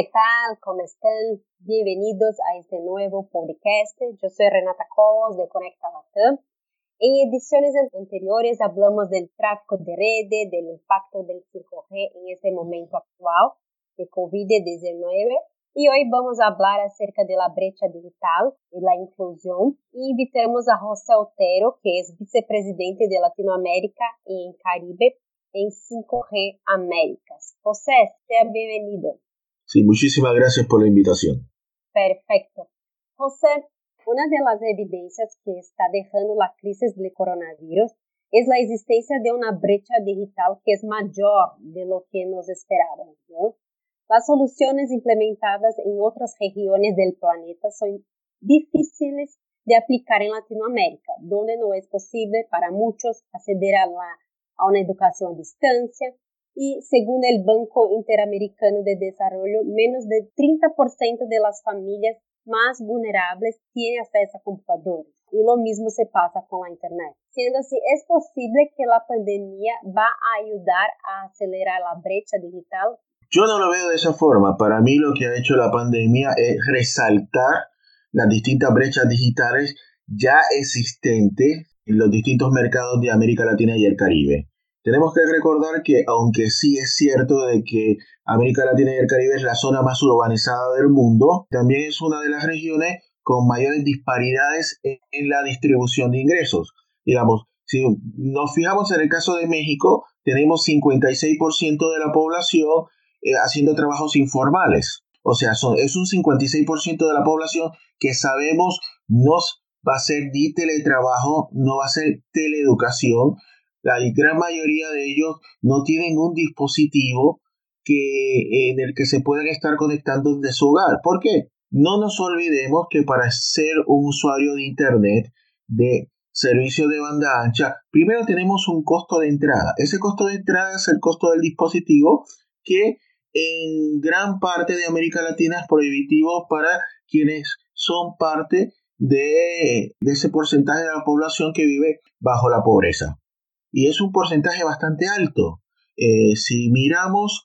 ¿qué tal? ¿Cómo están? Bienvenidos a este nuevo podcast. Yo soy Renata Cobos de Conecta Latam. En ediciones anteriores hablamos del tráfico de redes, del impacto del 5G en este momento actual de COVID-19 y hoy vamos a hablar acerca de la brecha digital y la inclusión. Y invitamos a José Otero, que es vicepresidente de Latinoamérica y Caribe en 5G Américas. José, sea bienvenido. Sí, muchísimas gracias por la invitación. Perfecto. José, una de las evidencias que está dejando la crisis del coronavirus es la existencia de una brecha digital que es mayor de lo que nos esperábamos. Las soluciones implementadas en otras regiones del planeta son difíciles de aplicar en Latinoamérica, donde no es posible para muchos acceder a, la, a una educación a distancia, y según el Banco Interamericano de Desarrollo, menos del 30% de las familias más vulnerables tienen acceso a computadores. Y lo mismo se pasa con la Internet. Siendo así, es posible que la pandemia va a ayudar a acelerar la brecha digital. Yo no lo veo de esa forma. Para mí lo que ha hecho la pandemia es resaltar las distintas brechas digitales ya existentes en los distintos mercados de América Latina y el Caribe. Tenemos que recordar que aunque sí es cierto de que América Latina y el Caribe es la zona más urbanizada del mundo, también es una de las regiones con mayores disparidades en, la distribución de ingresos. Digamos, si nos fijamos en el caso de México, tenemos 56% de la población eh, haciendo trabajos informales. O sea, son, es un 56% de la población que sabemos no va a ser ni teletrabajo, no va a ser teleeducación, la gran mayoría de ellos no tienen un dispositivo que, en el que se puedan estar conectando desde su hogar. ¿Por qué? No nos olvidemos que para ser un usuario de Internet, de servicio de banda ancha, primero tenemos un costo de entrada. Ese costo de entrada es el costo del dispositivo que en gran parte de América Latina es prohibitivo para quienes son parte de, de ese porcentaje de la población que vive bajo la pobreza y es un porcentaje bastante alto. Eh, si miramos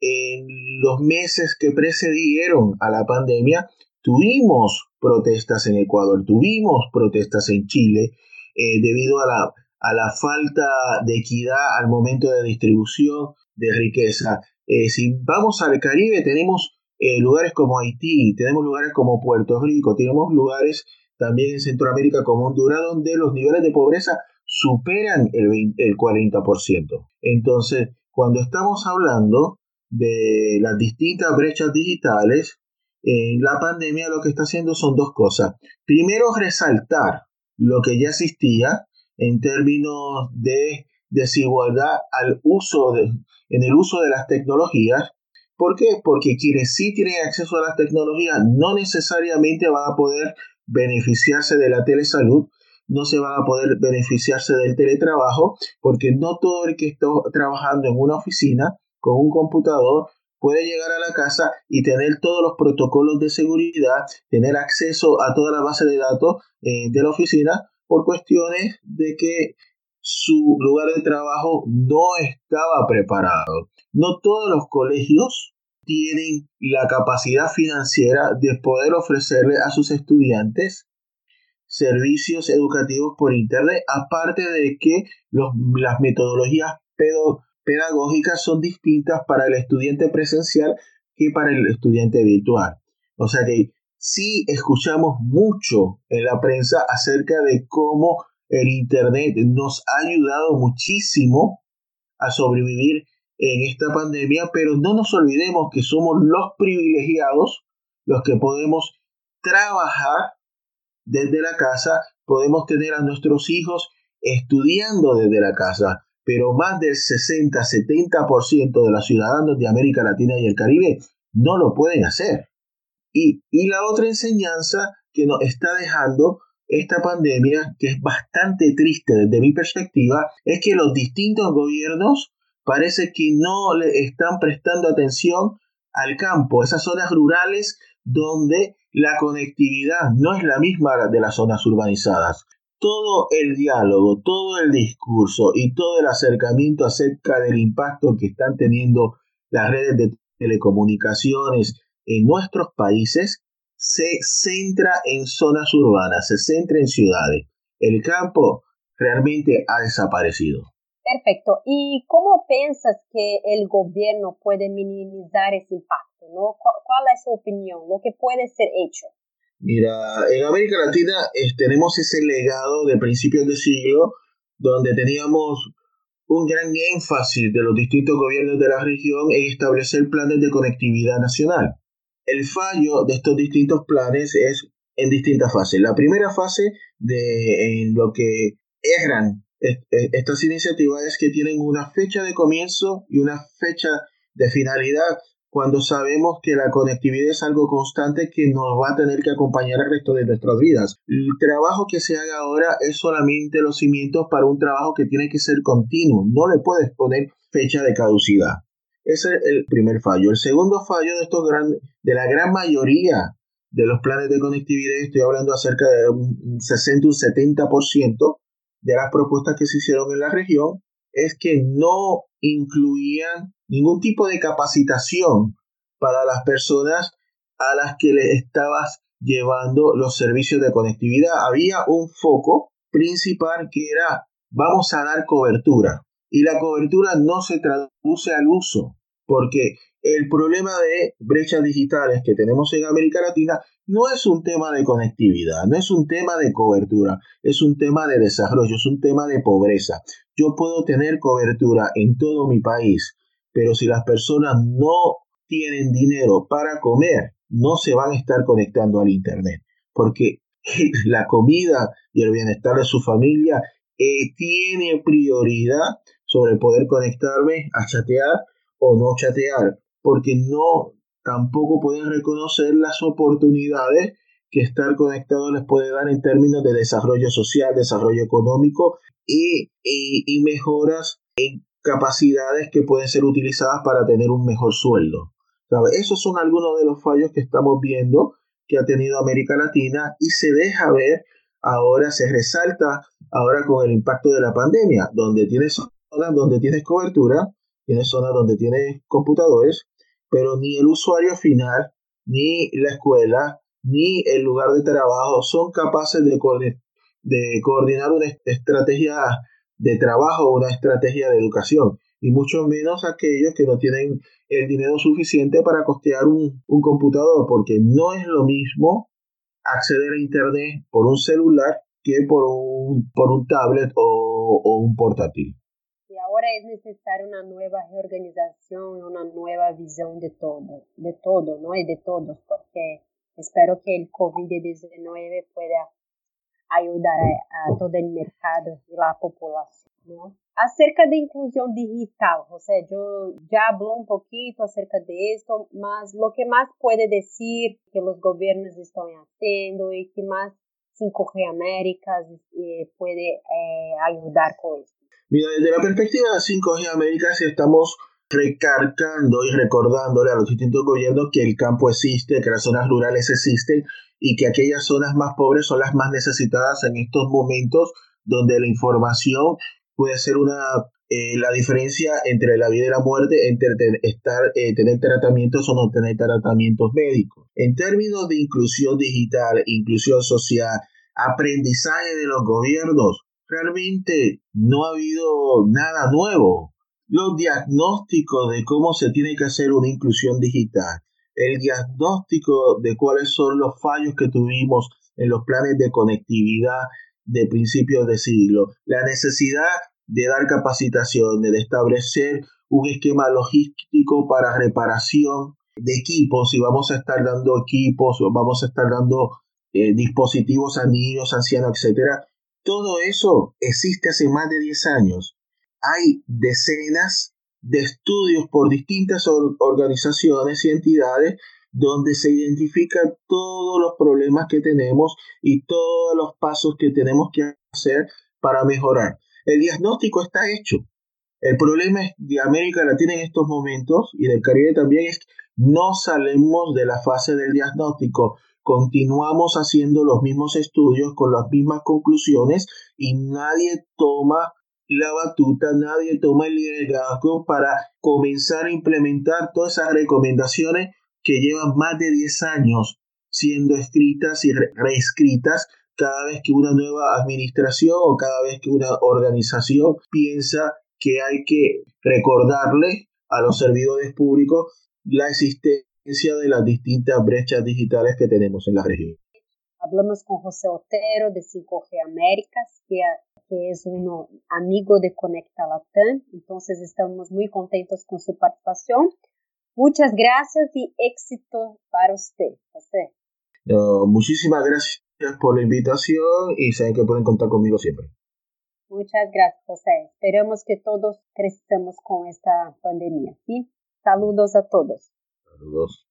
en los meses que precedieron a la pandemia, tuvimos protestas en Ecuador, tuvimos protestas en Chile eh, debido a la, a la, falta de equidad al momento de distribución de riqueza. Eh, si vamos al Caribe, tenemos lugares como Haití, tenemos lugares como Puerto Rico, tenemos lugares también en Centroamérica como Honduras, donde los niveles de pobreza superan el, el 40%. Entonces, cuando estamos hablando de las distintas brechas digitales, en la pandemia lo que está haciendo son dos cosas. Primero, resaltar lo que ya existía en términos de desigualdad al uso en el uso de las tecnologías. ¿Por qué? Porque quienes sí tienen acceso a las tecnologías no necesariamente van a poder beneficiarse de la telesalud, no se van a poder beneficiarse del teletrabajo porque no todo el que está trabajando en una oficina con un computador puede llegar a la casa y tener todos los protocolos de seguridad, tener acceso a toda la base de datos eh, de la oficina por cuestiones de que su lugar de trabajo no estaba preparado. No todos los colegios tienen la capacidad financiera de poder ofrecerle a sus estudiantes servicios educativos por Internet, aparte de que las metodologías pedagógicas son distintas para el estudiante presencial que para el estudiante virtual. O sea que sí escuchamos mucho en la prensa acerca de cómo el Internet nos ha ayudado muchísimo a sobrevivir en esta pandemia, pero no nos olvidemos que somos los privilegiados los que podemos trabajar desde la casa, podemos tener a nuestros hijos estudiando desde la casa, pero más del 60-70% de los ciudadanos de América Latina y el Caribe no lo pueden hacer. Y, y la otra enseñanza que nos está dejando esta pandemia, que es bastante triste desde mi perspectiva, es que los distintos gobiernos parece que no le están prestando atención al campo, esas zonas rurales donde la conectividad no es la misma de las zonas urbanizadas. Todo el diálogo, todo el discurso y todo el acercamiento acerca del impacto que están teniendo las redes de telecomunicaciones en nuestros países se centra en zonas urbanas, se centra en ciudades. El campo realmente ha desaparecido. Perfecto. ¿Y cómo piensas que el gobierno puede minimizar ese impacto? ¿No? ¿Cuál, es su opinión? ¿Lo que puede ser hecho? Mira, en América Latina tenemos ese legado de principios de siglo donde teníamos un gran énfasis de los distintos gobiernos de la región en establecer planes de conectividad nacional. El fallo de estos distintos planes es en distintas fases. La primera fase de en lo que eran estas iniciativas es que tienen una fecha de comienzo y una fecha de finalidad cuando sabemos que la conectividad es algo constante que nos va a tener que acompañar el resto de nuestras vidas. El trabajo que se haga ahora es solamente los cimientos para un trabajo que tiene que ser continuo. No le puedes poner fecha de caducidad. Ese es el primer fallo. El segundo fallo de estos de la gran mayoría de los planes de conectividad, estoy hablando acerca de un 60, un 70% de las propuestas que se hicieron en la región, es que no incluían ningún tipo de capacitación para las personas a las que le estabas llevando los servicios de conectividad. Había un foco principal que era vamos a dar cobertura y la cobertura no se traduce al uso porque el problema de brechas digitales que tenemos en América Latina no es un tema de conectividad, no es un tema de cobertura, es un tema de desarrollo, es un tema de pobreza. Yo puedo tener cobertura en todo mi país, pero si las personas no tienen dinero para comer, no se van a estar conectando al Internet, porque la comida y el bienestar de su familia eh, tiene prioridad sobre poder conectarme a chatear o no chatear porque no tampoco pueden reconocer las oportunidades que estar conectado les puede dar en términos de desarrollo social, desarrollo económico y, y, mejoras en capacidades que pueden ser utilizadas para tener un mejor sueldo. Esos son algunos de los fallos que estamos viendo que ha tenido América Latina y se deja ver ahora, se resalta ahora con el impacto de la pandemia, donde tienes zonas donde tienes cobertura, tienes zonas donde tienes computadores, pero ni el usuario final, ni la escuela, ni el lugar de trabajo son capaces de, coordinar una estrategia de trabajo o una estrategia de educación, y mucho menos aquellos que no tienen el dinero suficiente para costear un, computador, porque no es lo mismo acceder a Internet por un celular que por un, por un tablet o un portátil es necesaria una nueva reorganización, una nueva visión de todo, de todo, ¿no? Y de todos, porque espero que el COVID-19 pueda ayudar a, todo el mercado la población, ¿no? Acerca de inclusión digital, José, yo ya habló un poquito acerca de esto, mas lo que más puede decir que los gobiernos están haciendo y que más 5G Américas eh, puede eh, esto. Mira, desde la perspectiva de 5G Américas estamos recargando y recordándole a los distintos gobiernos que el campo existe, que las zonas rurales existen y que aquellas zonas más pobres son las más necesitadas en estos momentos donde la información puede ser una eh, la diferencia entre la vida y la muerte, entre estar, eh, tener tratamientos o no tener tratamientos médicos. En términos de inclusión digital, inclusión social, aprendizaje de los gobiernos, realmente no ha habido nada nuevo. Los diagnósticos de cómo se tiene que hacer una inclusión digital, el diagnóstico de cuáles son los fallos que tuvimos en los planes de conectividad de principios de siglo, la necesidad de dar capacitación, de establecer un esquema logístico para reparación de equipos, y vamos a estar dando equipos, o vamos a estar dando eh, dispositivos a niños, ancianos, etcétera, todo eso existe hace más de 10 años. Hay decenas de estudios por distintas organizaciones y entidades donde se identifican todos los problemas que tenemos y todos los pasos que tenemos que hacer para mejorar. El diagnóstico está hecho. El problema de América Latina en estos momentos y del Caribe también es que no salimos de la fase del diagnóstico continuamos haciendo los mismos estudios con las mismas conclusiones y nadie toma la batuta, nadie toma el liderazgo para comenzar a implementar todas esas recomendaciones que llevan más de 10 años siendo escritas y reescritas cada vez que una nueva administración o cada vez que una organización piensa que hay que recordarle a los servidores públicos la existencia de las distintas brechas digitales que tenemos en la región. Hablamos con José Otero de 5G Américas, que, que es un amigo de Conecta Latam, entonces estamos muy contentos con su participación. Muchas gracias y éxito para usted, José. muchísimas gracias por la invitación y saben que pueden contar conmigo siempre. Muchas gracias, José. Esperamos que todos crezcamos con esta pandemia. ¿sí? Saludos a todos. Saludos.